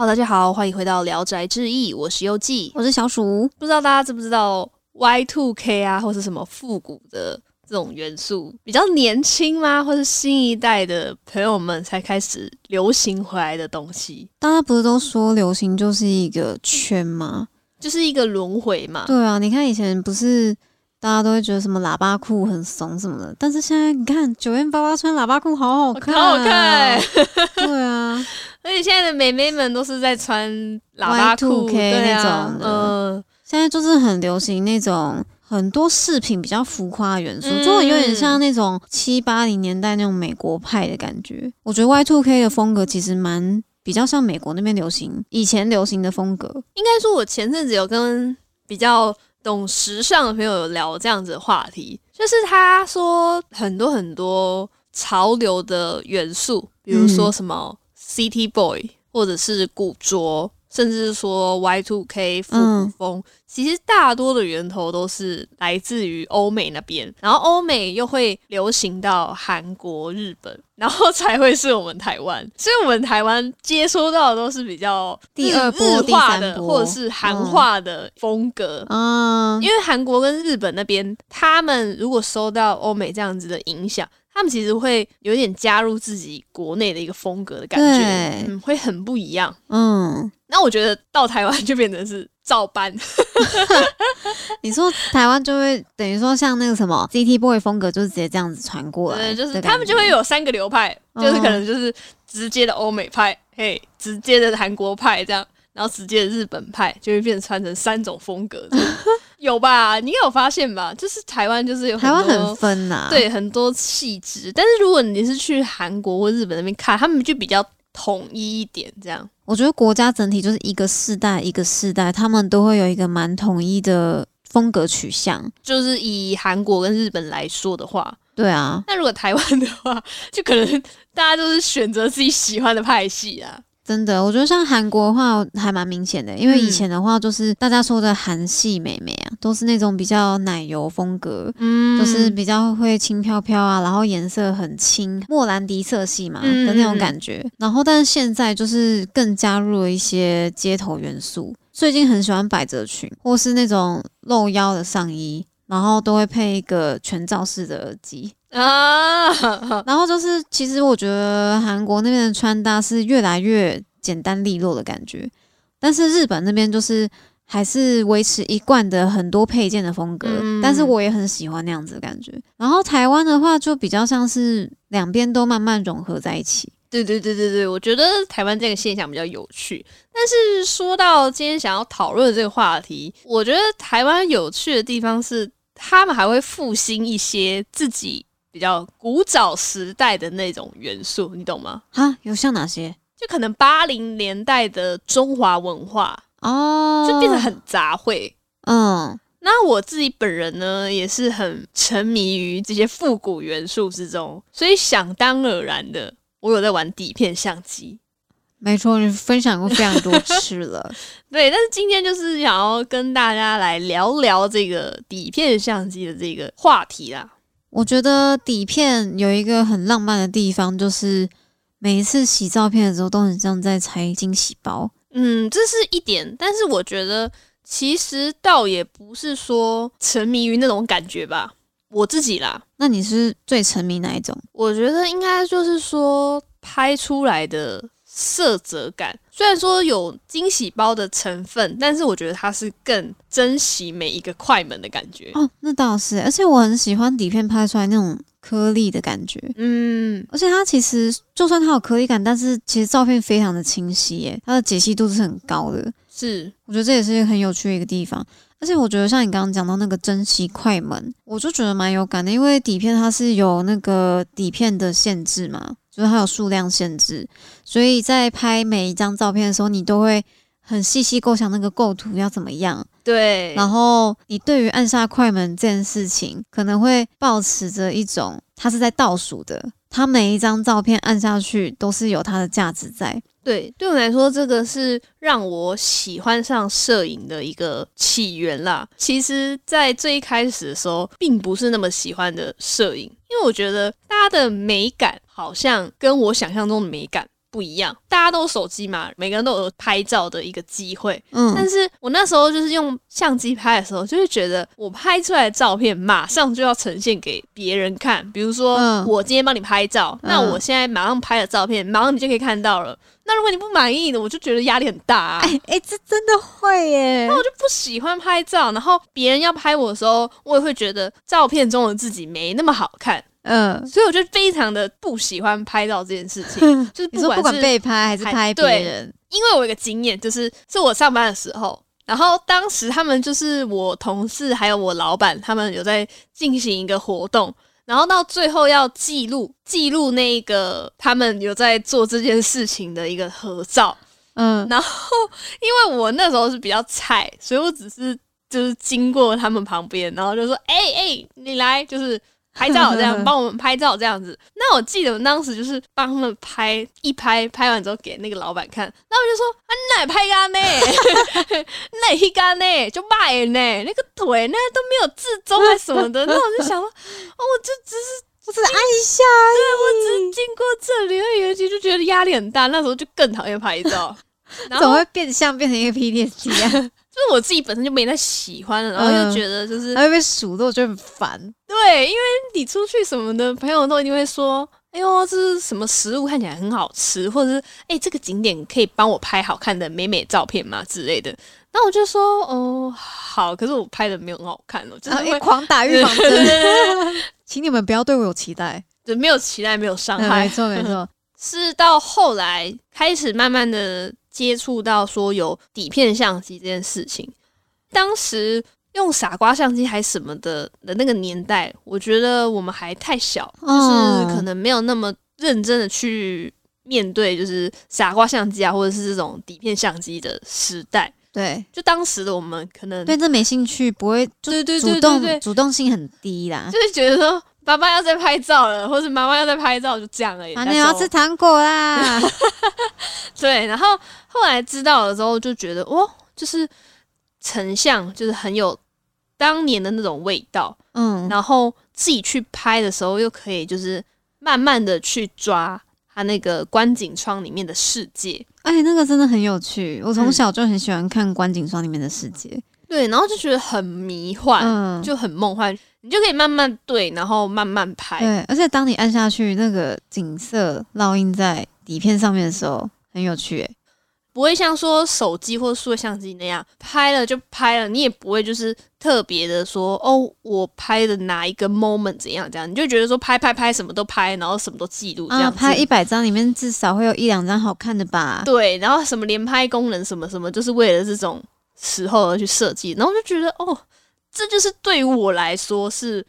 Hello，大家好，欢迎回到《聊斋志异》，我是优记。我是小鼠。不知道大家知不知道 Y Two K 啊，或是什么复古的这种元素，比较年轻吗？或是新一代的朋友们才开始流行回来的东西？大家不是都说流行就是一个圈吗？就是一个轮回嘛。对啊，你看以前不是大家都会觉得什么喇叭裤很怂什么的，但是现在你看九月八八穿喇叭裤好好看，好好看。对啊，而且现在的美眉们都是在穿喇叭裤 Y2K 对啊那种的嗯，现在就是很流行那种很多饰品比较浮夸的元素，嗯就有点像那种七八零年代那种美国派的感觉。我觉得 Y Two K 的风格其实蛮比较像美国那边流行以前流行的风格。应该说，我前阵子有跟比较懂时尚的朋友有聊这样子的话题，就是他说很多很多潮流的元素，比如说嗯什么 City Boy，或者是古着，甚至是说 Y Two K 复古嗯。风，其实大多的源头都是来自于欧美那边，然后欧美又会流行到韩国、日本，然后才会是我们台湾，所以我们台湾接收到的都是比较第二波日化的第三波。或者是韩化的风格。嗯。因，为韩国跟日本那边，他们如果收到欧美这样子的影响，他们其实会有点加入自己国内的一个风格的感觉，对。嗯，会很不一样。嗯，那我觉得到台湾就变成是照搬，你说台湾就会等于说像那个什么 CT Boy 风格，就是直接这样子传过来对，就是他们就会有三个流派，就是嗯。可能就是直接的欧美派，嘿，直接的韩国派这样，然后直接的日本派，就会变成穿成三种风格 有吧？你应该有发现吧？就是台湾就是有台湾很分呐、，对很多气质，但是如果你是去韩国或日本那边看，他们就比较统一一点，这样。我觉得国家整体就是一个世代一个世代，他们都会有一个蛮统一的风格取向。就是以韩国跟日本来说的话，对啊，那如果台湾的话，就可能大家都是选择自己喜欢的派系啊。真的，我觉得像韩国的话还蛮明显的，因为嗯以前的话就是大家说的韩系美眉啊，都是那种比较奶油风格。嗯就是比较会轻飘飘啊，然后颜色很轻，莫兰迪色系嘛嗯的那种感觉。然后，但是现在就是更加入了一些街头元素。最近很喜欢百褶裙，或是那种露腰的上衣，然后都会配一个全罩式的耳机。啊，然后就是，其实我觉得韩国那边的穿搭是越来越简单利落的感觉，但是日本那边就是还是维持一贯的很多配件的风格，嗯但是我也很喜欢那样子的感觉。然后台湾的话，就比较像是两边都慢慢融合在一起。对对对对对，我觉得台湾这个现象比较有趣。但是说到今天想要讨论的这个话题，我觉得台湾有趣的地方是，他们还会复兴一些自己比较古早时代的那种元素，你懂吗？啊，有像哪些？就可能八零年代的中华文化，哦，就变得很杂烩。嗯，那我自己本人呢，也是很沉迷于这些复古元素之中，所以想当然然的，我有在玩底片相机。没错，你分享过非常多次了。对，但是今天就是想要跟大家来聊聊这个底片相机的这个话题啦。我觉得底片有一个很浪漫的地方，就是每一次洗照片的时候，都很像在拆惊喜包。嗯，这是一点，但是我觉得其实倒也不是说沉迷于那种感觉吧。我自己啦，那你是最沉迷哪一种？我觉得应该就是说拍出来的色泽感，虽然说有惊喜包的成分，但是我觉得它是更珍惜每一个快门的感觉。哦，那倒是，而且我很喜欢底片拍出来那种颗粒的感觉。嗯，而且它其实就算它有颗粒感，但是其实照片非常的清晰耶，它的解析度是很高的。是，我觉得这也是一个很有趣的一个地方。而且我觉得像你刚刚讲到那个珍惜快门，我就觉得蛮有感的，因为底片它是有那个底片的限制嘛，就是它有数量限制，所以在拍每一张照片的时候，你都会很细细构想那个构图要怎么样，对，然后你对于按下快门这件事情，可能会保持着一种它是在倒数的，它每一张照片按下去都是有它的价值在。对，对我来说，这个是让我喜欢上摄影的一个起源啦。其实，在最一开始的时候，并不是那么喜欢的摄影，因为我觉得大家的美感好像跟我想象中的美感不一样。大家都有手机嘛，每个人都有拍照的一个机会。嗯，但是我那时候就是用相机拍的时候，就会觉得我拍出来的照片马上就要呈现给别人看。比如说，嗯我今天帮你拍照，那嗯我现在马上拍的照片，马上你就可以看到了。那如果你不满意的，我就觉得压力很大啊。哎哎，这真的会耶，那我就不喜欢拍照，然后别人要拍我的时候，我也会觉得照片中的自己没那么好看，嗯，所以我就非常的不喜欢拍照这件事情。就是不管是被拍还是拍别对人，因为我有一个经验，就是是我上班的时候，然后当时他们就是我同事还有我老板，他们有在进行一个活动，然后到最后要记录记录那个他们有在做这件事情的一个合照。嗯，然后因为我那时候是比较菜，所以我只是就是经过他们旁边，然后就说：“哎、哎、你来，就是拍照这样，帮我们拍照这样子。”那我记得我当时就是帮他们拍一拍，拍完之后给那个老板看，那我就说：“啊，那也拍干呢，那也干呢，就卖呢，那个腿那都没有自中还什么的。”那我就想说：“哦，我就只是。”我只是按一下我只是经过这里而已，就觉得压力很大。那时候就更讨厌拍照，然后怎么会变相变成一个 PTSD 啊？就是我自己本身就没那喜欢了，然后又嗯觉得就是、还会被数落，我觉得很烦。对，因为你出去什么的，朋友都一定会说：“哎呦，这是什么食物看起来很好吃，或者是哎、这个景点可以帮我拍好看的美美照片吗之类的。”那我就说：“哦，好。”可是我拍的没有很好看哦，就是狂打预防针，请你们不要对我有期待。就没有期待，没有伤嗯害没。错没错，是到后来开始慢慢的接触到说有底片相机这件事情。当时用傻瓜相机还什么的的那个年代，我觉得我们还太小，哦就是可能没有那么认真的去面对，就是傻瓜相机啊，或者是这种底片相机的时代。对就当时的我们可能对，这没兴趣，不会就对对主动对主动性很低啦。就是觉得说爸爸要在拍照了，或者妈妈要在拍照，就这样而已。啊，你要吃糖果啦！对，然后后来知道了之后，就觉得哦，就是成像就是很有当年的那种味道，嗯，然后自己去拍的时候，又可以就是慢慢的去抓它那个观景窗里面的世界。哎，那个真的很有趣。我从嗯小就很喜欢看观景窗里面的世界。对，然后就觉得很迷幻，嗯，就很梦幻，你就可以慢慢对，然后慢慢拍。对，而且当你按下去，那个景色烙印在底片上面的时候，很有趣。哎，不会像说手机或数位相机那样拍了就拍了，你也不会就是特别的说哦，我拍的哪一个 moment 怎样这样，你就觉得说拍拍拍什么都拍，然后什么都记录这啊，样子。拍一百张里面至少会有一两张好看的吧？对，然后什么连拍功能什么什么，就是为了这种时候而去设计，然后就觉得哦，这就是对于我来说是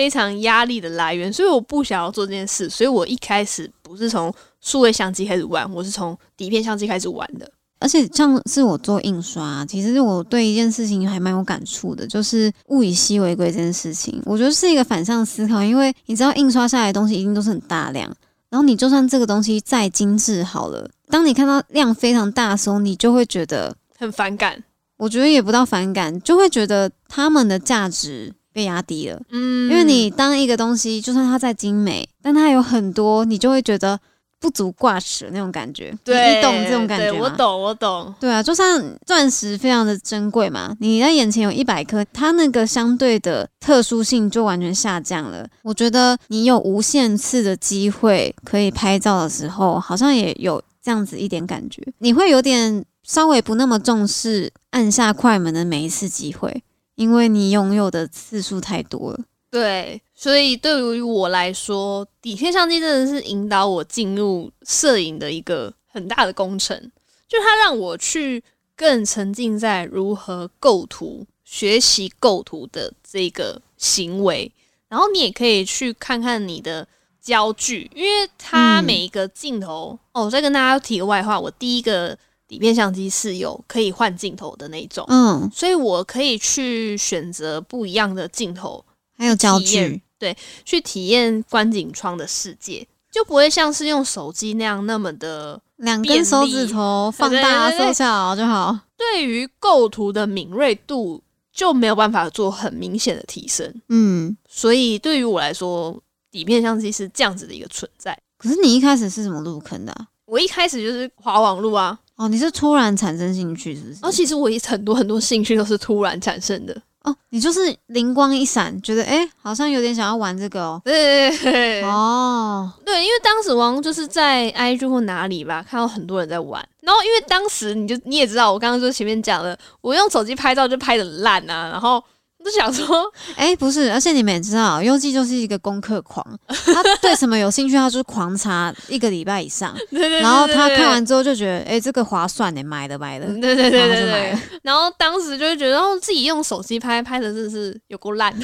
非常压力的来源，所以我不想要做这件事，所以我一开始不是从数位相机开始玩，我是从底片相机开始玩的。而且像是我做印刷，其实我对一件事情还蛮有感触的，就是物以稀为贵这件事情，我觉得是一个反向思考，因为你知道印刷下来的东西一定都是很大量，然后你就算这个东西再精致好了，当你看到量非常大的时候，你就会觉得，很反感，我觉得也不到反感，就会觉得他们的价值被压低了。嗯因为你当一个东西，就算它再精美，但它有很多，你就会觉得不足挂齿的那种感觉。对，你懂这种感觉吗？我懂，我懂。对啊，就像钻石非常的珍贵嘛，你在眼前有一百颗，它那个相对的特殊性就完全下降了。我觉得你有无限次的机会可以拍照的时候，好像也有这样子一点感觉，你会有点稍微不那么重视按下快门的每一次机会，因为你拥有的次数太多了。对，所以对于我来说，底片相机真的是引导我进入摄影的一个很大的工程，就它让我去更沉浸在如何构图、学习构图的这个行为，然后你也可以去看看你的焦距，因为它每一个镜头、哦，我再跟大家提个外话，我第一个底片相机是有可以换镜头的那一种。嗯，所以我可以去选择不一样的镜头，还有焦距，对，去体验观景窗的世界，就不会像是用手机那样那么的。两根手指头放大缩小就好。对于构图的敏锐度就没有办法做很明显的提升，嗯，所以对于我来说，底片相机是这样子的一个存在。可是你一开始是怎么入坑的啊、我一开始就是滑网路啊，哦，你是突然产生兴趣是不是？哦其实我也很多很多兴趣都是突然产生的。哦，你就是灵光一闪，觉得哎、诶好像有点想要玩这个哦。对对对对哦，对，因为当时王就是在 IG 或哪里吧，看到很多人在玩，然后因为当时你就你也知道，我刚刚就前面讲了，我用手机拍照就拍的烂啊，然后我就想说，哎、不是，而且你们也知道，优记就是一个功课狂，他对什么有兴趣，他就是狂查一个礼拜以上，对对对然后他看完之后就觉得，哎、这个划算呢，买的买的，对对对然后对。然后当时就会觉得，哦，自己用手机拍拍的真的是有够烂，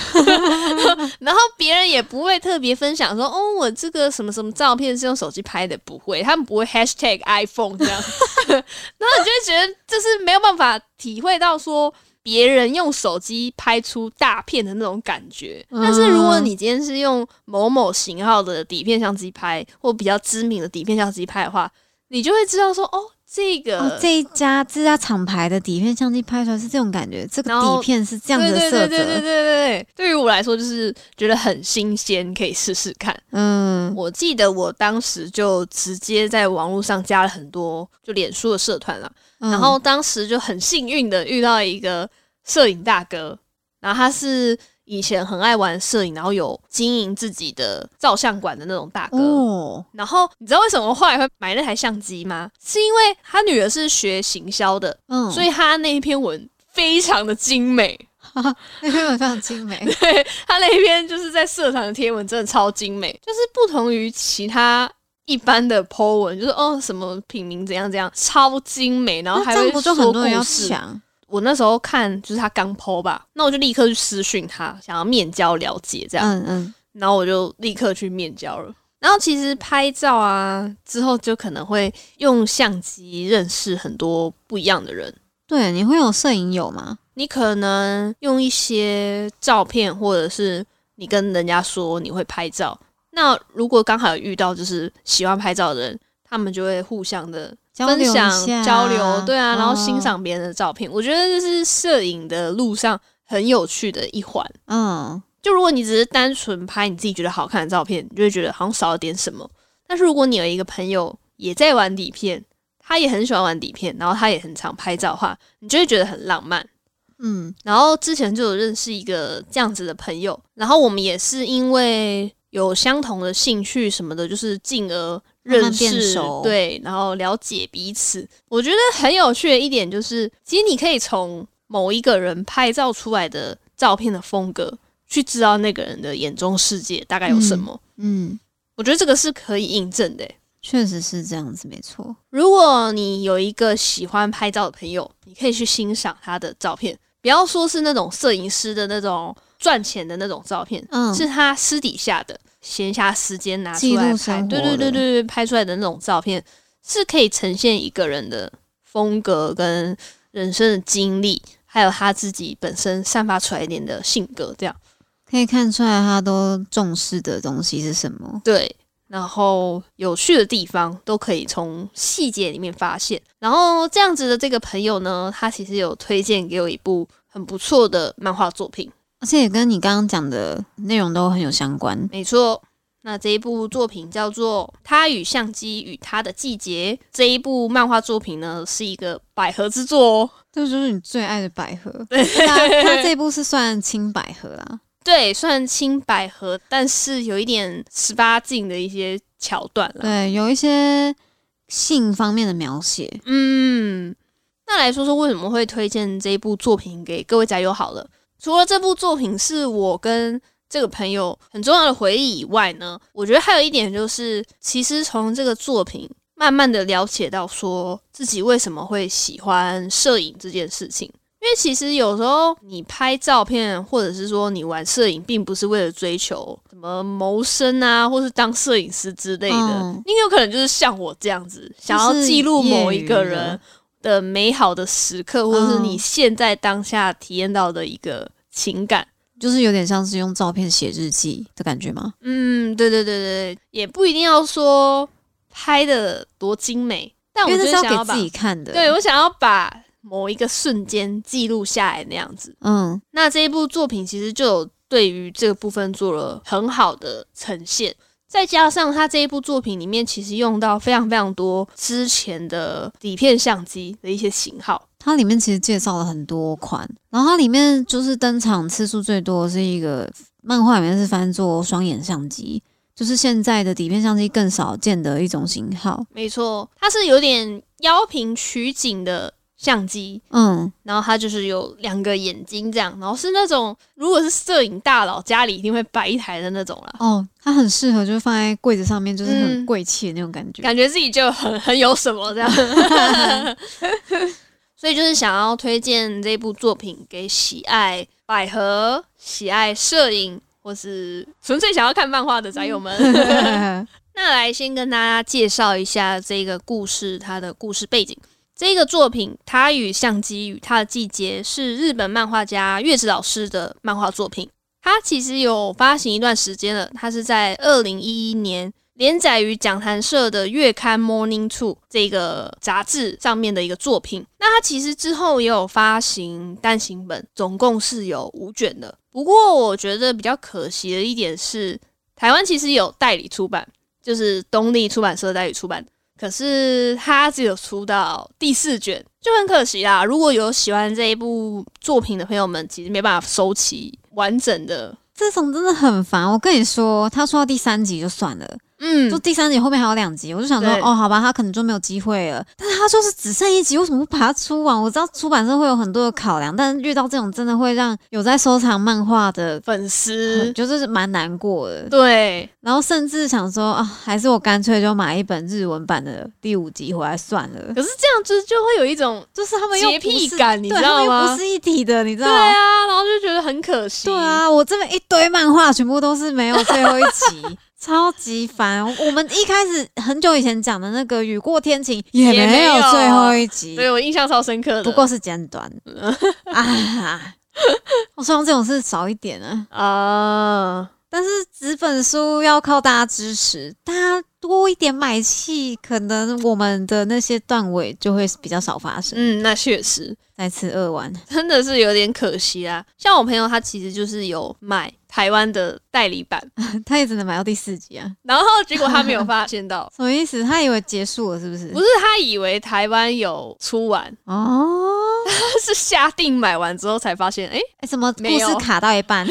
然后别人也不会特别分享说，哦，我这个什么什么照片是用手机拍的，不会，他们不会 hashtag iPhone 这样，然后你就会觉得就是没有办法体会到说。别人用手机拍出大片的那种感觉，但是如果你今天是用某某型号的底片相机拍，或比较知名的底片相机拍的话，你就会知道说，哦，这个、哦，这一家这家厂牌的底片相机拍出来是这种感觉，这个底片是这样子的色泽，对对对对对对，对于我来说就是觉得很新鲜，可以试试看。嗯，我记得我当时就直接在网络上加了很多就脸书的社团啦，嗯然后当时就很幸运的遇到一个摄影大哥，然后他是以前很爱玩摄影，然后有经营自己的照相馆的那种大哥。哦，然后你知道为什么后来会买那台相机吗？是因为他女儿是学行销的，嗯，所以他那一篇文非常的精美。那篇文非常精美，对他那一篇就是在社团的贴文，真的超精美，就是不同于其他一般的 po 文，就是哦什么品名怎样怎样，超精美，然后还会说多人要故事。抢？我那时候看就是他刚 po 吧，那我就立刻去私讯他，想要面交了解这样，嗯嗯，然后我就立刻去面交了。然后其实拍照啊之后，就可能会用相机认识很多不一样的人。对，你会有摄影友吗？你可能用一些照片，或者是你跟人家说你会拍照。那如果刚好遇到就是喜欢拍照的人，他们就会互相的分享、下交流，对啊，然后哦欣赏别人的照片。我觉得这是摄影的路上很有趣的一环。嗯，就如果你只是单纯拍你自己觉得好看的照片，你就会觉得好像少了点什么。但是如果你有一个朋友也在玩底片，他也很喜欢玩底片，然后他也很常拍照的话，你就会觉得很浪漫。嗯，然后之前就有认识一个这样子的朋友，然后我们也是因为有相同的兴趣什么的，就是进而认慢慢变识，熟对，然后了解彼此。我觉得很有趣的一点就是，其实你可以从某一个人拍照出来的照片的风格，去知道那个人的眼中世界大概有什么。嗯，我觉得这个是可以印证的欸。确实是这样子，没错。如果你有一个喜欢拍照的朋友，你可以去欣赏他的照片，不要说是那种摄影师的那种赚钱的那种照片，嗯，是他私底下的闲暇时间拿出来拍，对对对对对，拍出来的那种照片是可以呈现一个人的风格跟人生的经历，还有他自己本身散发出来一点的性格，这样可以看出来他都重视的东西是什么。对。然后有趣的地方都可以从细节里面发现。然后这样子的这个朋友呢，他其实有推荐给我一部很不错的漫画作品。而且也跟你刚刚讲的内容都很有相关。没错，那这一部作品叫做《他与相机与他的季节》。这一部漫画作品呢，是一个百合之作哦。这就是你最爱的百合。对他他这部是算轻百合啦。对，算轻百合，但是有一点十八禁的一些桥段了。对，有一些性方面的描写。嗯，那来说说为什么会推荐这一部作品给各位宅友好了。除了这部作品是我跟这个朋友很重要的回忆以外呢，我觉得还有一点就是，其实从这个作品慢慢的了解到说自己为什么会喜欢摄影这件事情。因为其实有时候你拍照片，或者是说你玩摄影，并不是为了追求什么谋生啊，或是当摄影师之类的。嗯你有可能就是像我这样子，想要记录某一个人的美好的时刻，或者是你现在当下体验到的一个情感。就是有点像是用照片写日记的感觉吗？嗯，对对对对对，也不一定要说拍的多精美，但我就想要给自己看的。对我想要把某一个瞬间记录下来那样子。嗯，那这一部作品其实就有对于这个部分做了很好的呈现。再加上他这一部作品里面，其实用到非常非常多之前的底片相机的一些型号。它里面其实介绍了很多款，然后它里面就是登场次数最多的是一个漫画里面是翻做双眼相机，就是现在的底片相机更少见的一种型号。没错，它是有点腰平取景的相机，嗯，然后它就是有两个眼睛这样，然后是那种如果是摄影大佬家里一定会摆一台的那种啦。哦，它很适合就是放在柜子上面，就是很嗯贵气的那种感觉。感觉自己就很很有什么这样，所以就是想要推荐这部作品给喜爱百合、喜爱摄影或是纯粹想要看漫画的宅友们。那来先跟大家介绍一下这个故事，它的故事背景。这个作品《他与相机与他的季节》是日本漫画家月子老师的漫画作品。它其实有发行一段时间了，它是在二零一一年连载于讲谈社的月刊《Morning Two》这个杂志上面的一个作品。那它其实之后也有发行单行本，总共是有五卷的。不过我觉得比较可惜的一点是，台湾其实有代理出版，就是东立出版社代理出版，可是它只有出到第四卷，就很可惜啦。如果有喜欢这一部作品的朋友们，其实没办法收齐完整的。这种真的很烦。我跟你说，他说到第三集就算了，嗯就第三集后面还有两集，我就想说，哦，好吧，他可能就没有机会了。但是他就是只剩一集，为什么不把它出完？我知道出版社会有很多的考量，但是遇到这种真的会让有在收藏漫画的，粉丝就是蛮难过的。对，然后甚至想说啊，还是我干脆就买一本日文版的第五集回来算了。可是这样子就会有一种就是他们又洁癖感，你知道吗不？是一体的，你知道吗？对啊，然后就觉得很可惜。对，啊，我这边一堆漫画全部都是没有最后一集，超级烦。我们一开始很久以前讲的那个《雨过天晴》也也没有最后一集，对我印象超深刻的。不过是简短啊。我希望这种事少一点啊，啊，但是纸本书要靠大家支持，大家多一点买气，可能我们的那些断尾就会比较少发生。嗯，那确实再次二完，真的是有点可惜啊。像我朋友他其实就是有买台湾的代理版，他也只能买到第四集啊，然后结果他没有发现到，什么意思？他以为结束了是不是？不是他以为台湾有出完，哦，他 是下定买完之后才发现，哎、哎、怎么故事卡到一半？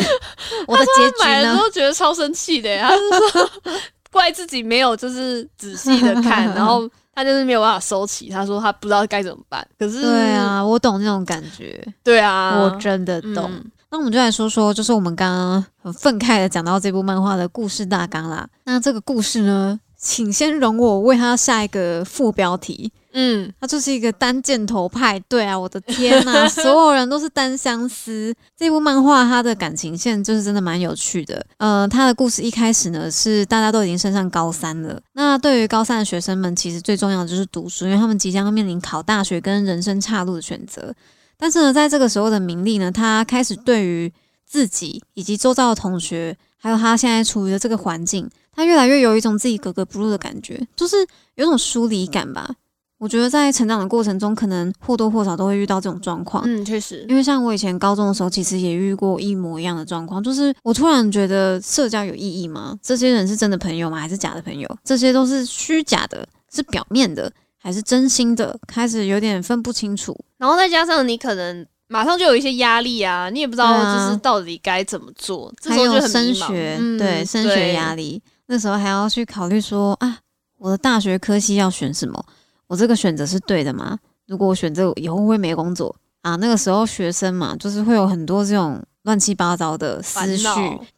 我的结局呢？买了之后觉得超生气的耶，他是说怪自己没有就是仔细的看，然后他就是没有办法收起，他说他不知道该怎么办。可是，对，啊，我懂那种感觉，对啊，我真的懂。嗯那我们就来说说，就是我们刚刚很愤慨的讲到这部漫画的故事大纲啦。那这个故事呢，请先容我为它下一个副标题。嗯，它就是一个单箭头派对啊！我的天呐，所有人都是单相思。这部漫画它的感情线就是真的蛮有趣的。呃，它的故事一开始呢是大家都已经升上高三了。那对于高三的学生们，其实最重要的就是读书，因为他们即将要面临考大学跟人生岔路的选择。但是呢，在这个时候的明丽呢，她开始对于自己以及周遭的同学，还有她现在处于的这个环境，她越来越有一种自己格格不入的感觉，就是有一种疏离感吧。我觉得在成长的过程中，可能或多或少都会遇到这种状况。嗯，确实，因为像我以前高中的时候，其实也遇过一模一样的状况，就是我突然觉得社交有意义吗？这些人是真的朋友吗？还是假的朋友？这些都是虚假的，是表面的，还是真心的？开始有点分不清楚。然后再加上你可能马上就有一些压力啊，你也不知道就是到底该怎么做，这还时候就升学，嗯对升学压力，那时候还要去考虑说啊，我的大学科系要选什么？我这个选择是对的吗？如果我选这个，以后会没工作啊？那个时候学生嘛，就是会有很多这种乱七八糟的思绪，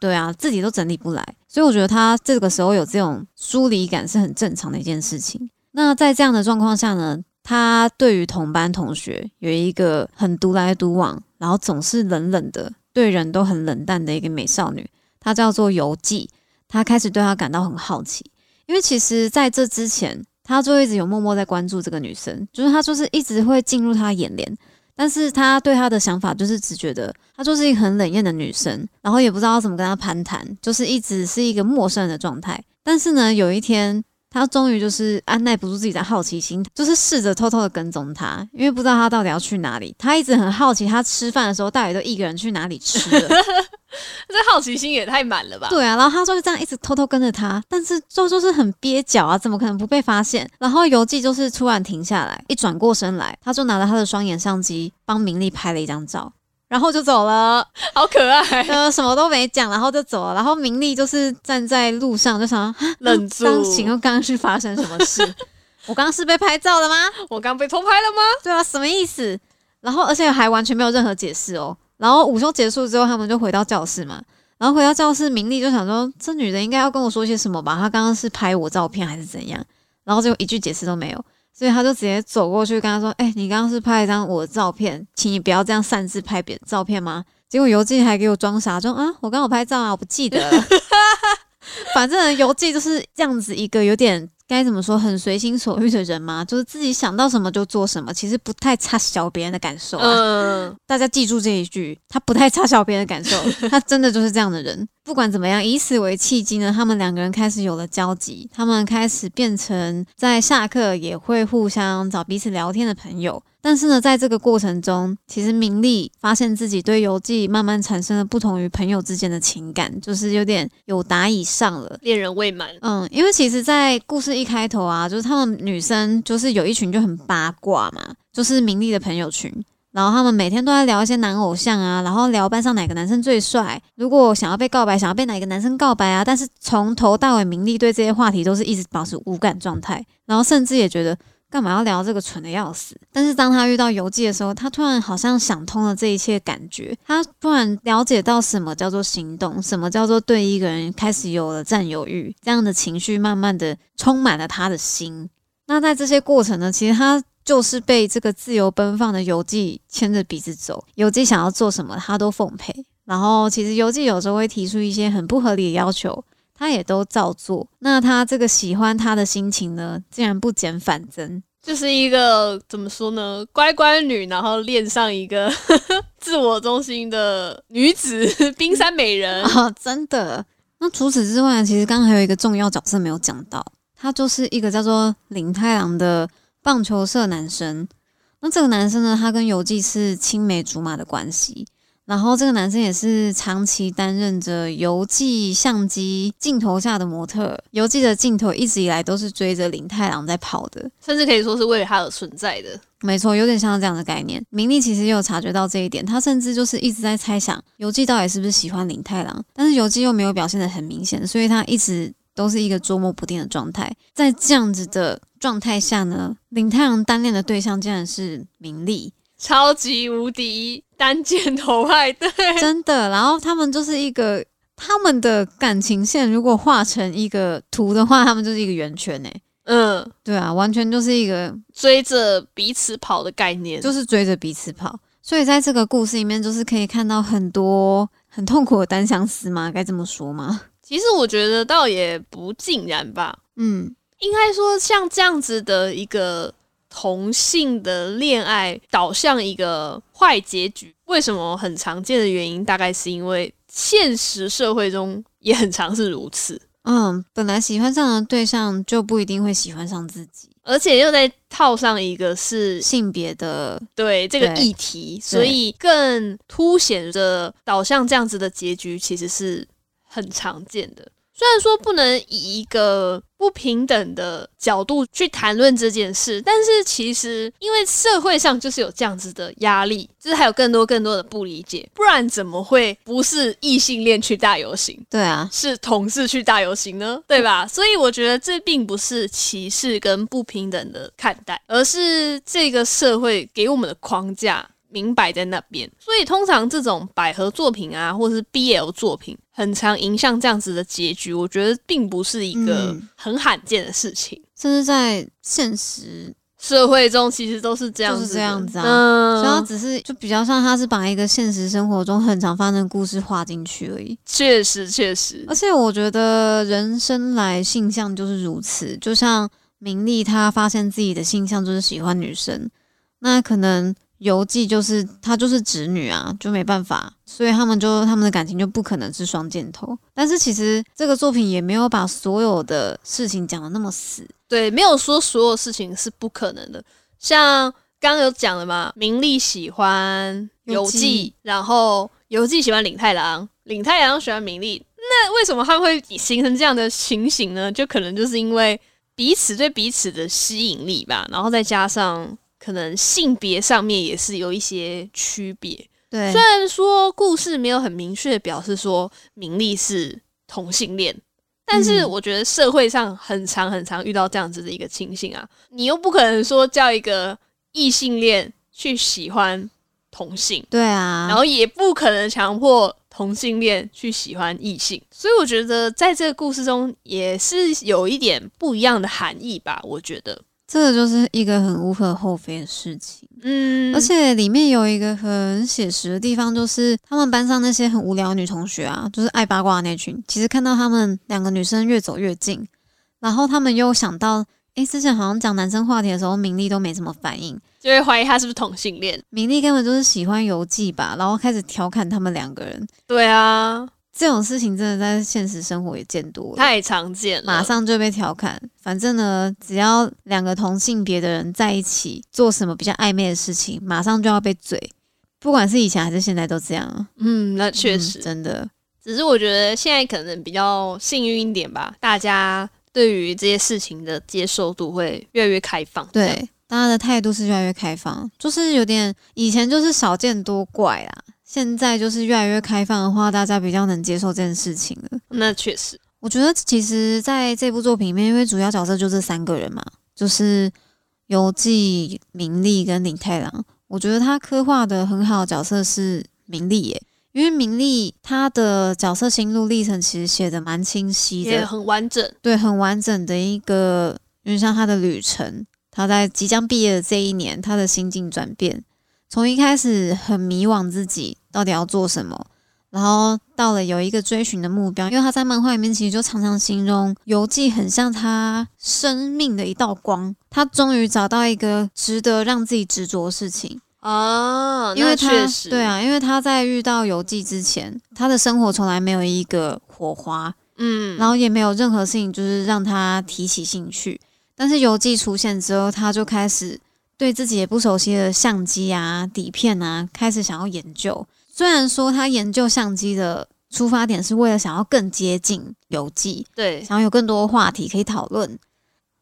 对啊，自己都整理不来，所以我觉得他这个时候有这种疏离感是很正常的一件事情。那在这样的状况下呢，他对于同班同学有一个很独来独往，然后总是冷冷的，对人都很冷淡的一个美少女，她叫做游记。他开始对她感到很好奇，因为其实在这之前，他就一直有默默在关注这个女生，就是他就是一直会进入她眼帘，但是他对她的想法就是只觉得她就是一个很冷艳的女生，然后也不知道怎么跟她攀谈，就是一直是一个陌生人的状态。但是呢，有一天。他终于就是按耐不住自己的好奇心，就是试着偷偷的跟踪他，因为不知道他到底要去哪里。他一直很好奇，他吃饭的时候到底都一个人去哪里吃了。这好奇心也太满了吧？对啊，然后他就这样一直偷偷跟着他，但是就就是很憋脚啊，怎么可能不被发现？然后游记就是突然停下来，一转过身来，他就拿着他的双眼相机帮明丽拍了一张照。然后就走了，好可爱。呃，什么都没讲，然后就走了。然后明丽就是站在路上，就想 冷住。刚请问刚刚是发生什么事？我刚刚是被拍照了吗？我刚被偷拍了吗？对啊，什么意思？然后而且还完全没有任何解释哦。然后午休结束之后，他们就回到教室嘛。然后回到教室，明丽就想说，这女的应该要跟我说些什么吧？她刚刚是拍我照片还是怎样？然后就一句解释都没有。所以他就直接走过去跟他说：“哎，你刚刚是拍一张我的照片，请你不要这样擅自拍别人照片吗？”结果游记还给我装傻，说：“啊，我刚好拍照啊，我不记得了。” 反正游记就是这样子一个有点。该怎么说，很随心所欲的人嘛？就是自己想到什么就做什么，其实不太差小别人的感受。嗯，大家记住这一句，他不太差小别人的感受，他真的就是这样的人。不管怎么样，以此为契机呢，他们两个人开始有了交集，他们开始变成在下课也会互相找彼此聊天的朋友。但是呢，在这个过程中，其实明丽发现自己对游记慢慢产生了不同于朋友之间的情感，就是有点有达以上了，恋人未满。嗯，因为其实，在故事一开头啊，就是他们女生就是有一群就很八卦嘛，就是明丽的朋友群，然后他们每天都在聊一些男偶像啊，然后聊班上哪个男生最帅，如果想要被告白，想要被哪个男生告白啊，但是从头到尾，明丽对这些话题都是一直保持无感状态，然后甚至也觉得。干嘛要聊这个蠢的要死？但是当他遇到游记的时候，他突然好像想通了这一切感觉，他突然了解到什么叫做行动，什么叫做对一个人开始有了占有欲，这样的情绪慢慢的充满了他的心。那在这些过程呢，其实他就是被这个自由奔放的游记牵着鼻子走，游记想要做什么，他都奉陪。然后其实游记有时候会提出一些很不合理的要求。他也都照做，那他这个喜欢他的心情呢，竟然不减反增，就是一个怎么说呢，乖乖女，然后恋上一个 自我中心的女子，冰山美人啊，真的。那除此之外，其实刚刚还有一个重要角色没有讲到，她就是一个叫做林太郎的棒球社男生。那这个男生呢，他跟游记是青梅竹马的关系。然后这个男生也是长期担任着游记相机镜头下的模特，游记的镜头一直以来都是追着林太郎在跑的，甚至可以说是为了他而存在的。没错，有点像这样的概念。明丽其实也有察觉到这一点，他甚至就是一直在猜想游记到底是不是喜欢林太郎，但是游记又没有表现的很明显，所以他一直都是一个捉摸不定的状态。在这样子的状态下呢，林太阳单恋的对象竟然是明丽。超级无敌单箭头派对，真的。然后他们就是一个他们的感情线，如果画成一个图的话，他们就是一个圆圈诶。嗯，对啊，完全就是一个追着彼此跑的概念，就是追着彼此跑。所以在这个故事里面，就是可以看到很多很痛苦的单相思吗？该这么说吗？其实我觉得倒也不尽然吧。嗯，应该说像这样子的一个。同性的恋爱导向一个坏结局，为什么很常见的原因，大概是因为现实社会中也很常是如此。嗯，本来喜欢上的对象就不一定会喜欢上自己，而且又在套上一个是性别的对这个议题，所以更凸显着导向这样子的结局其实是很常见的。虽然说不能以一个不平等的角度去谈论这件事，但是其实因为社会上就是有这样子的压力，就是还有更多更多的不理解，不然怎么会不是异性恋去大游行？对啊，是同事去大游行呢？对吧？所以我觉得这并不是歧视跟不平等的看待，而是这个社会给我们的框架。明摆在那边，所以通常这种百合作品啊，或者是 BL 作品，很常迎向这样子的结局。我觉得并不是一个很罕见的事情，甚至在现实社会中，其实都是这样，就是这样子啊。所以它只是就比较像，它是把一个现实生活中很常发生的故事画进去而已。确实，确实。而且我觉得人生来性向就是如此，就像明丽她发现自己的性向就是喜欢女生，那可能。游记就是她就是侄女啊，就没办法，所以他们就他们的感情就不可能是双箭头。但是其实这个作品也没有把所有的事情讲的那么死，对，没有说所有事情是不可能的。像刚刚有讲了嘛，明利喜欢游记，然后游记喜欢领太郎，领太郎喜欢明利。那为什么他们会形成这样的情形呢？就可能就是因为彼此对彼此的吸引力吧，然后再加上可能性别上面也是有一些区别。对。虽然说故事没有很明确表示说明利是同性恋，但是嗯。我觉得社会上很常很常遇到这样子的一个情形啊，你又不可能说叫一个异性恋去喜欢同性，对啊，然后也不可能强迫同性恋去喜欢异性，所以我觉得在这个故事中也是有一点不一样的含义吧，我觉得，这个就是一个很无可厚非的事情。嗯，而且里面有一个很写实的地方，就是他们班上那些很无聊的女同学啊，就是爱八卦的那群，其实看到他们两个女生越走越近，然后他们又想到，诶，之前好像讲男生话题的时候，明丽都没什么反应，就会怀疑他是不是同性恋，明丽根本就是喜欢游记吧，然后开始调侃他们两个人。对啊，这种事情真的在现实生活也见多了，太常见了，马上就被调侃。反正呢，只要两个同性别的人在一起做什么比较暧昧的事情，马上就要被嘴。不管是以前还是现在都这样啊。嗯，那确嗯实，真的，只是我觉得现在可能比较幸运一点吧，大家对于这些事情的接受度会越来越开放。对大家的态度是越来越开放，就是有点以前就是少见多怪啦，现在就是越来越开放的话，大家比较能接受这件事情了。那确实，我觉得其实在这部作品里面，因为主要角色就这三个人嘛，就是游记、明利跟林太郎。我觉得他刻画的很好的角色是明利耶，因为明利他的角色心路历程其实写的蛮清晰也的，很完整。对，很完整的一个，因为像他的旅程。他在即将毕业的这一年，他的心境转变，从一开始很迷惘自己到底要做什么，然后到了有一个追寻的目标。因为他在漫画里面其实就常常形容游记很像他生命的一道光，他终于找到一个值得让自己执着的事情。啊，因为他确实对，啊，因为他在遇到游记之前，他的生活从来没有一个火花，嗯，然后也没有任何事情就是让他提起兴趣。但是游记出现之后，他就开始对自己也不熟悉的相机啊、底片啊，开始想要研究。虽然说他研究相机的出发点是为了想要更接近游记，对，想要有更多话题可以讨论，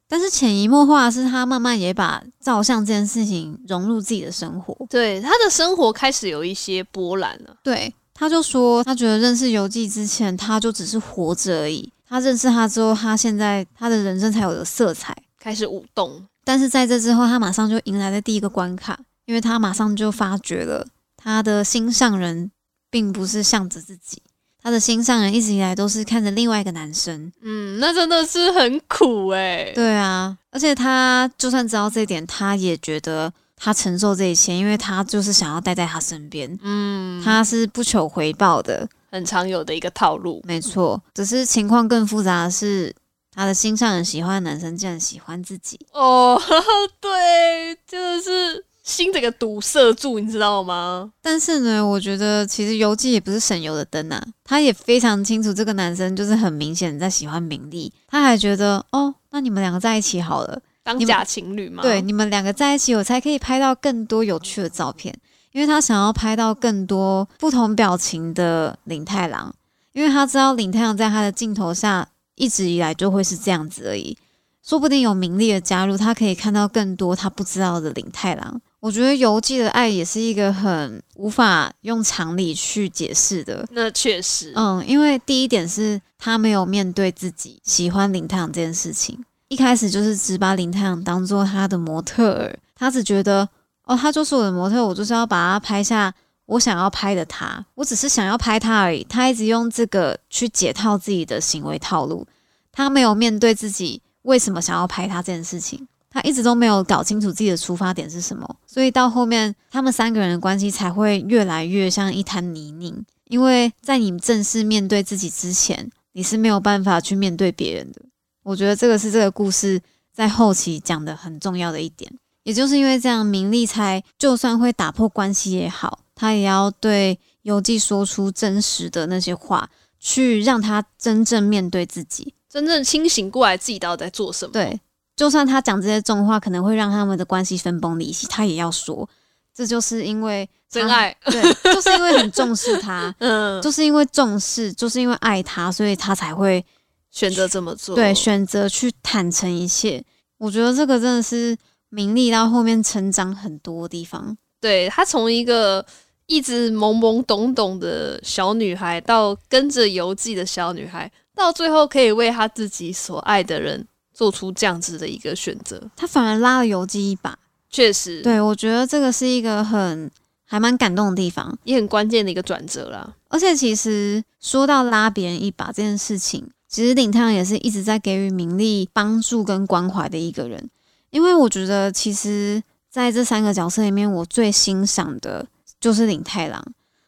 但是潜移默化的是，他慢慢也把照相这件事情融入自己的生活。对，他的生活开始有一些波澜了。对，他就说，他觉得认识游记之前，他就只是活着而已。他认识他之后，他现在他的人生才有了色彩。开始舞动，但是在这之后，他马上就迎来了第一个关卡，因为他马上就发觉了他的心上人并不是向着自己，他的心上人一直以来都是看着另外一个男生。嗯，那真的是很苦哎、对啊，而且他就算知道这一点，他也觉得他承受这一切，因为他就是想要待在他身边，嗯，他是不求回报的。很常有的一个套路。没错，只是情况更复杂的是，他的心上人喜欢的男生竟然喜欢自己。哦，对，真的是心整个堵塞住，你知道吗？但是呢，我觉得其实游记也不是省油的灯啊，他也非常清楚这个男生就是很明显在喜欢名利，他还觉得哦，那你们两个在一起好了，当假情侣吗？对，你们两个在一起，我才可以拍到更多有趣的照片，因为他想要拍到更多不同表情的林太郎，因为他知道林太郎在他的镜头下一直以来就会是这样子而已，说不定有名利的加入，他可以看到更多他不知道的林太郎。我觉得游记的爱也是一个很无法用常理去解释的，那确实，嗯，因为第一点是他没有面对自己喜欢林太阳这件事情，一开始就是只把林太阳当做他的模特儿，他只觉得哦，他就是我的模特，我就是要把他拍下我想要拍的他，我只是想要拍他而已。他一直用这个去解套自己的行为套路，他没有面对自己为什么想要拍他这件事情。他一直都没有搞清楚自己的出发点是什么，所以到后面他们三个人的关系才会越来越像一滩泥泞。因为在你正式面对自己之前，你是没有办法去面对别人的。我觉得这个是这个故事在后期讲的很重要的一点。也就是因为这样，明利才就算会打破关系也好，他也要对游记说出真实的那些话，去让他真正面对自己，真正清醒过来自己到底在做什么。对，就算他讲这些重话，可能会让他们的关系分崩离析，他也要说。这就是因为真爱，对，就是因为很重视他，嗯，就是因为重视，就是因为爱他，所以他才会选择这么做。对，选择去坦诚一切。我觉得这个真的是名利到后面成长很多地方。对他从一个一直懵懵懂懂的小女孩，到跟着游记的小女孩，到最后可以为他自己所爱的人做出这样子的一个选择，他反而拉了游记一把。确实，对我觉得这个是一个很还蛮感动的地方，也很关键的一个转折啦。而且其实说到拉别人一把这件事情，其实林太阳也是一直在给予名利帮助跟关怀的一个人。因为我觉得，其实在这三个角色里面，我最欣赏的就是林太郎。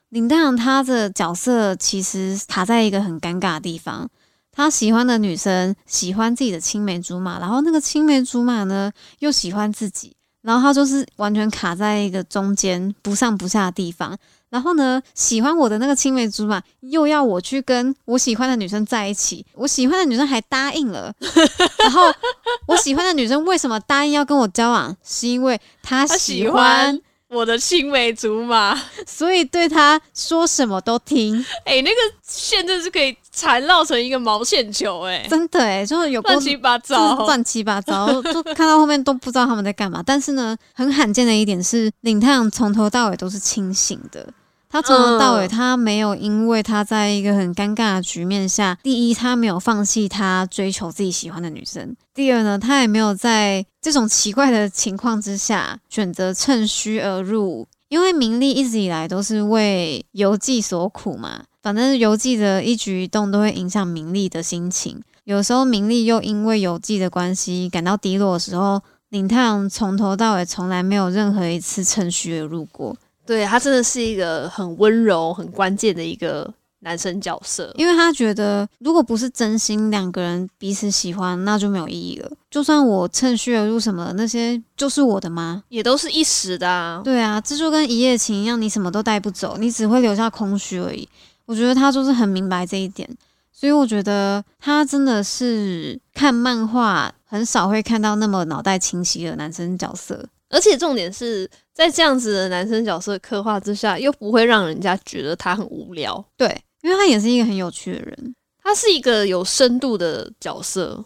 林太郎他的角色其实卡在一个很尴尬的地方，他喜欢的女生喜欢自己的青梅竹马，然后那个青梅竹马呢又喜欢自己。然后他就是完全卡在一个中间不上不下的地方。然后呢，喜欢我的那个青梅竹马又要我去跟我喜欢的女生在一起，我喜欢的女生还答应了。然后我喜欢的女生为什么答应要跟我交往？是因为她喜欢。我的青梅竹马，所以对他说什么都听。哎，那个线真是可以缠绕成一个毛线球，哎，真的哎，就是有乱七八糟，乱七八糟，就看到后面都不知道他们在干嘛。但是呢，很罕见的一点是，领太阳从头到尾都是清醒的。他从头到尾，他没有因为他在一个很尴尬的局面下，第一，他没有放弃他追求自己喜欢的女生；第二呢，他也没有在这种奇怪的情况之下选择趁虚而入。因为名利一直以来都是为游记所苦嘛，反正游记的一举一动都会影响名利的心情。有时候名利又因为游记的关系感到低落的时候，林太阳从头到尾从来没有任何一次趁虚而入过。对他真的是一个很温柔、很关键的一个男生角色，因为他觉得如果不是真心两个人彼此喜欢，那就没有意义了。就算我趁虚而入什么那些，就是我的吗？也都是一时的啊。对啊，这就跟一夜情一样，你什么都带不走，你只会留下空虚而已。我觉得他就是很明白这一点，所以我觉得他真的是看漫画很少会看到那么脑袋清晰的男生角色。而且重点是在这样子的男生角色刻画之下，又不会让人家觉得他很无聊。对，因为他也是一个很有趣的人，他是一个有深度的角色。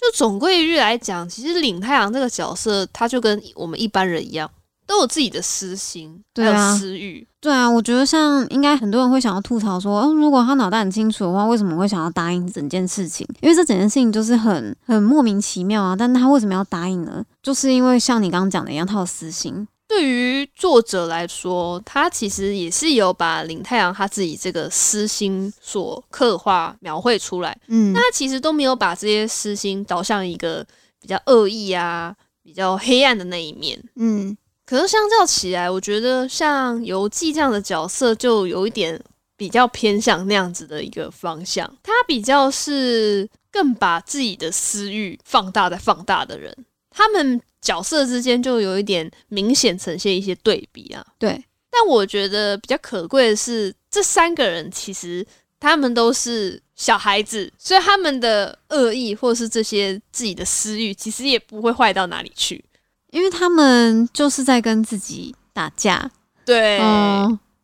就总归一句来讲，其实领太阳这个角色，他就跟我们一般人一样。都有自己的私心，还有私欲。对啊，我觉得像应该很多人会想要吐槽说，嗯，如果他脑袋很清楚的话，为什么会想要答应整件事情？因为这整件事情就是很很莫名其妙啊。但他为什么要答应呢？就是因为像你刚刚讲的一样，他有私心。对于作者来说，他其实也是有把林太阳他自己这个私心所刻画描绘出来。嗯，那他其实都没有把这些私心导向一个比较恶意啊、比较黑暗的那一面。嗯。可是相较起来，我觉得像游记这样的角色就有一点比较偏向那样子的一个方向。他比较是更把自己的私欲放大再放大的人。他们角色之间就有一点明显呈现一些对比啊。对，但我觉得比较可贵的是，这三个人其实他们都是小孩子，所以他们的恶意或是这些自己的私欲，其实也不会坏到哪里去。因为他们就是在跟自己打架，对，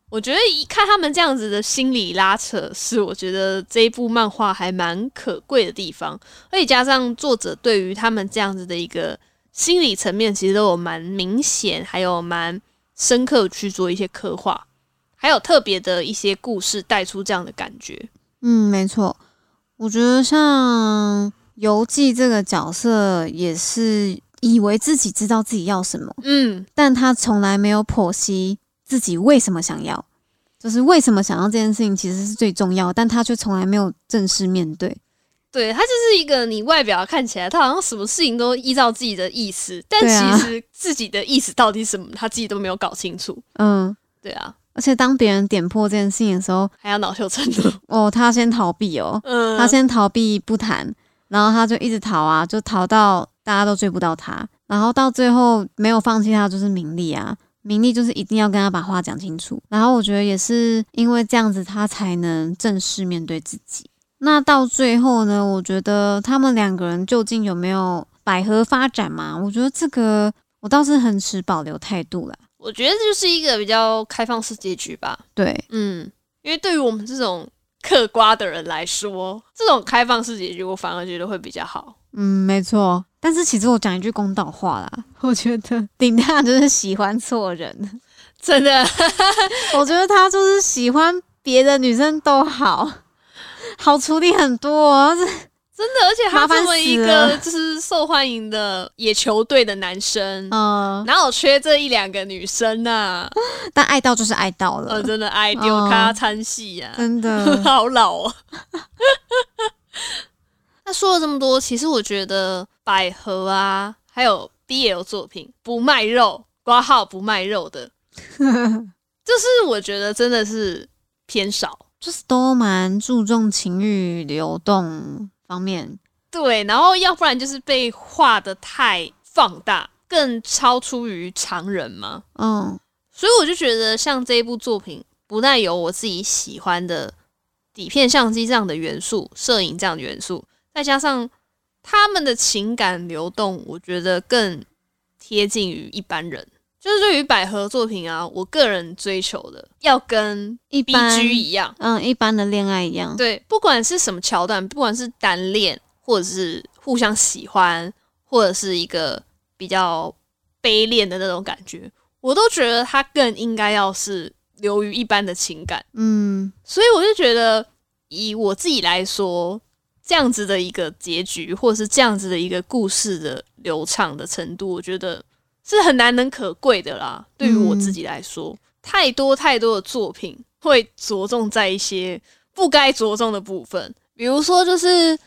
我觉得一看他们这样子的心理拉扯，是我觉得这一部漫画还蛮可贵的地方，而且加上作者对于他们这样子的一个心理层面，其实都有蛮明显，还有蛮深刻去做一些刻画，还有特别的一些故事带出这样的感觉。嗯，没错，我觉得像游记这个角色也是。以为自己知道自己要什么，嗯，但他从来没有剖析自己为什么想要，就是为什么想要这件事情其实是最重要，但他却从来没有正式面对。对他就是一个你外表看起来他好像什么事情都依照自己的意思，但其实自己的意思到底什么，他自己都没有搞清楚。嗯，对啊，而且当别人点破这件事情的时候，还要恼羞成怒。哦，他先逃避哦，嗯，他先逃避不谈，然后他就一直逃啊，就逃到。大家都追不到他，然后到最后没有放弃他，就是名利啊，名利就是一定要跟他把话讲清楚。然后我觉得也是因为这样子，他才能正式面对自己。那到最后呢，我觉得他们两个人究竟有没有百合发展嘛？我觉得这个我倒是很持保留态度啦。我觉得这就是一个比较开放式结局吧。对，嗯，因为对于我们这种嗑瓜的人来说，这种开放式结局我反而觉得会比较好。嗯，没错。但是其实我讲一句公道话啦，我觉得顶大就是喜欢错人，真的，我觉得他就是喜欢别的女生都好，好处理很多、哦。这真的，而且他这么一个就是受欢迎的野球队的男生，嗯、哪有缺这一两个女生呐、但爱到就是爱到了，呃，真的爱丢嗯咖参戏呀，真的。好老哦。那说了这么多，其实我觉得百合啊，还有 BL 作品不卖肉，挂号不卖肉的，就是我觉得真的是偏少。就是都蛮注重情欲流动方面，对，然后要不然就是被画的太放大，更超出于常人嘛。嗯所以我就觉得，像这一部作品，不但有我自己喜欢的底片相机这样的元素、摄影这样的元素，再加上他们的情感流动，我觉得更贴近于一般人。就是对于百合作品啊，我个人追求的要跟一 B 般 G 一样，嗯一般的恋爱一样，对，不管是什么桥段，不管是单恋，或者是互相喜欢，或者是一个比较悲恋的那种感觉，我都觉得它更应该要是流于一般的情感。嗯所以我就觉得，以我自己来说，这样子的一个结局，或者是这样子的一个故事的流畅的程度，我觉得是很难能可贵的啦。对于我自己来说，太多太多的作品会着重在一些不该着重的部分，比如说就是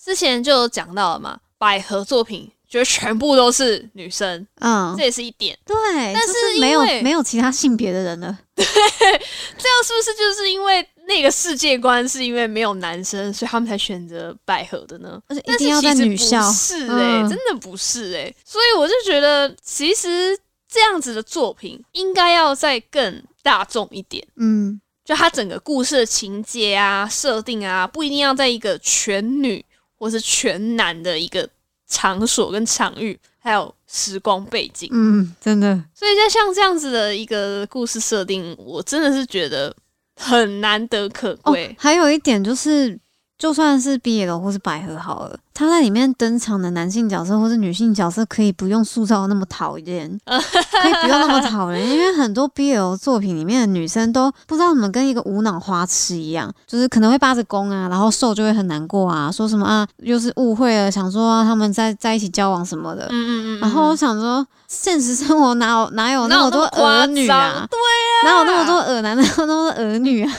之前就有讲到了嘛，百合作品觉得全部都是女生，嗯这，也是一点。对，但是是没有没有其他性别的人了，这样是不是就是因为那个世界观是因为没有男生，所以他们才选择百合的呢？而且一但是定要在女校不，是哎、嗯真的不是哎、所以我就觉得，其实这样子的作品应该要再更大众一点。嗯就它整个故事的情节啊、设定啊，不一定要在一个全女或是全男的一个场所跟场域，还有时光背景。嗯，真的，所以，在像这样子的一个故事设定，我真的是觉得很难得可贵。，还有一点就是，就算是 BL 或是百合好了，他在里面登场的男性角色或是女性角色，可以不用塑造那么讨厌，可以不用那么讨人厌，因为很多 BL 作品里面的女生都不知道怎么跟一个无脑花痴一样，就是可能会扒着弓啊，然后受就会很难过啊，说什么啊，又是误会了，想说、啊、他们在在一起交往什么的。嗯嗯嗯。然后我想说，现实生活哪有哪有那么多儿女啊张？对啊，哪有那么多儿男，哪有那么多儿女啊？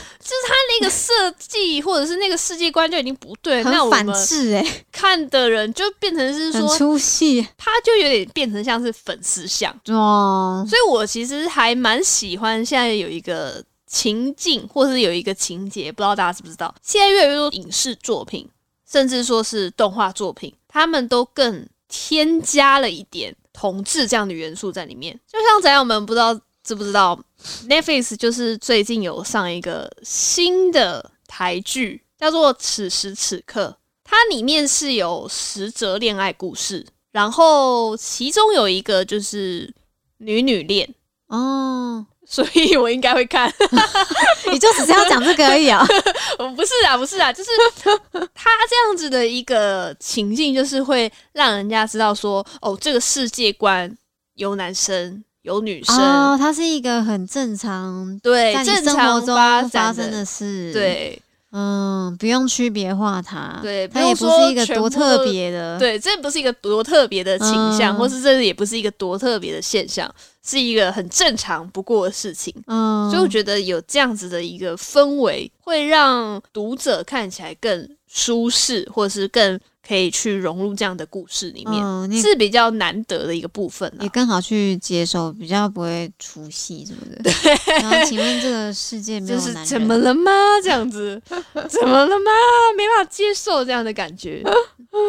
那个设计或者是那个世界观就已经不对，那很反我们智哎、看的人就变成是说，出戏他就有点变成像是粉丝像。哦。所以我其实还蛮喜欢现在有一个情境，或是有一个情节，不知道大家知不知道？现在越来越多影视作品，甚至说是动画作品，他们都更添加了一点同志这样的元素在里面。就像宅友们不知道知不知道，Netflix 就是最近有上一个新的台剧，叫做《此时此刻》，它里面是有十则恋爱故事，然后其中有一个就是女女恋，哦，所以我应该会看。你就只是要讲这个而已啊？我 不是啊，不是啊，就是他这样子的一个情境，就是会让人家知道说，哦，这个世界观有男生有女生，哦，它是一个很正常，对，正常发生的事。，对嗯，不用区别化它。对，它也不是一个多特别的。，对，这不是一个多特别的倾向，嗯或是这也不是一个多特别的现象，是一个很正常不过的事情。嗯，所以我觉得有这样子的一个氛围，会让读者看起来更舒适，或者是更可以去融入这样的故事里面，嗯，是比较难得的一个部分啊。也更好去接受，比较不会出戏什么的。对。然后，请问这个世界没 就是？怎么了吗？这样子，怎么了吗？没办法接受这样的感觉。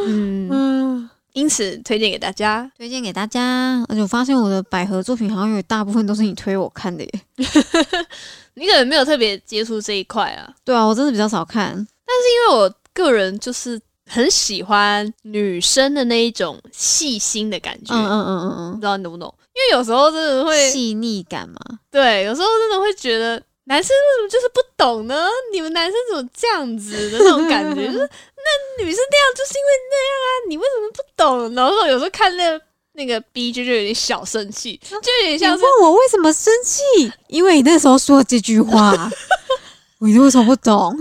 嗯，嗯，因此推荐给大家。推荐给大家。而且我发现我的百合作品好像有大部分都是你推我看的耶。你可能没有特别接触这一块啊，对啊，我真的比较少看。但是因为我个人就是很喜欢女生的那一种细心的感觉。嗯嗯嗯嗯不知道你懂不懂？因为有时候真的嗯，会，细腻感嘛。对，有时候真的会觉得男生为什么就是不懂呢？你们男生怎么这样子的那种感觉？就是那女生那样就是因为那样啊，你为什么不懂？然后有时候看那個那个 B 就就有点小生气，就有点你像问是我为什么生气？因为你那时候说了这句话，我为什么不懂？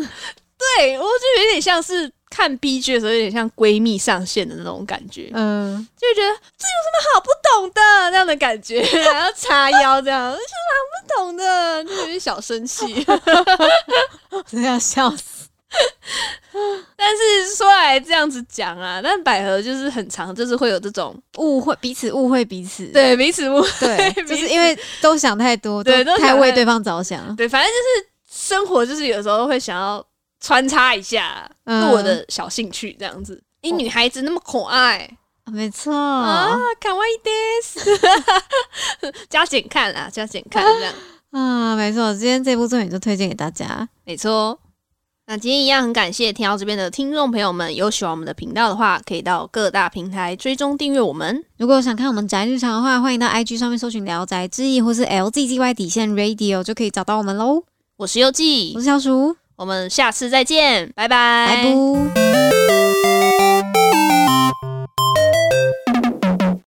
对我就有点像是看 B G 的时候，有点像闺蜜上线的那种感觉，嗯、就会觉得这有什么好不懂的那样的感觉，然后叉腰这样，有什么好不懂的，就有点小生气。真的要笑死。但是说来这样子讲啊，但百合就是很长，就是会有这种误会彼此，误会彼此。对彼此误对，彼此就是因为都想太多，对都太为对方着想。对，反正就是生活，就是有时候会想要穿插一下，嗯是我的小兴趣这样子。你女孩子那么可爱没错，啊，卡哇伊です，加减看啊，加减看这样，啊，没错，今天这部作品就推荐给大家。没错。那今天一样很感谢听到这边的听众朋友们，有喜欢我们的频道的话，可以到各大平台追踪订阅我们。如果想看我们宅日常的话，欢迎到 IG 上面搜寻“聊宅之意”或是 LZZY 底线 Radio 就可以找到我们喽。我是优记我，是小鼠，我们下次再见，拜拜，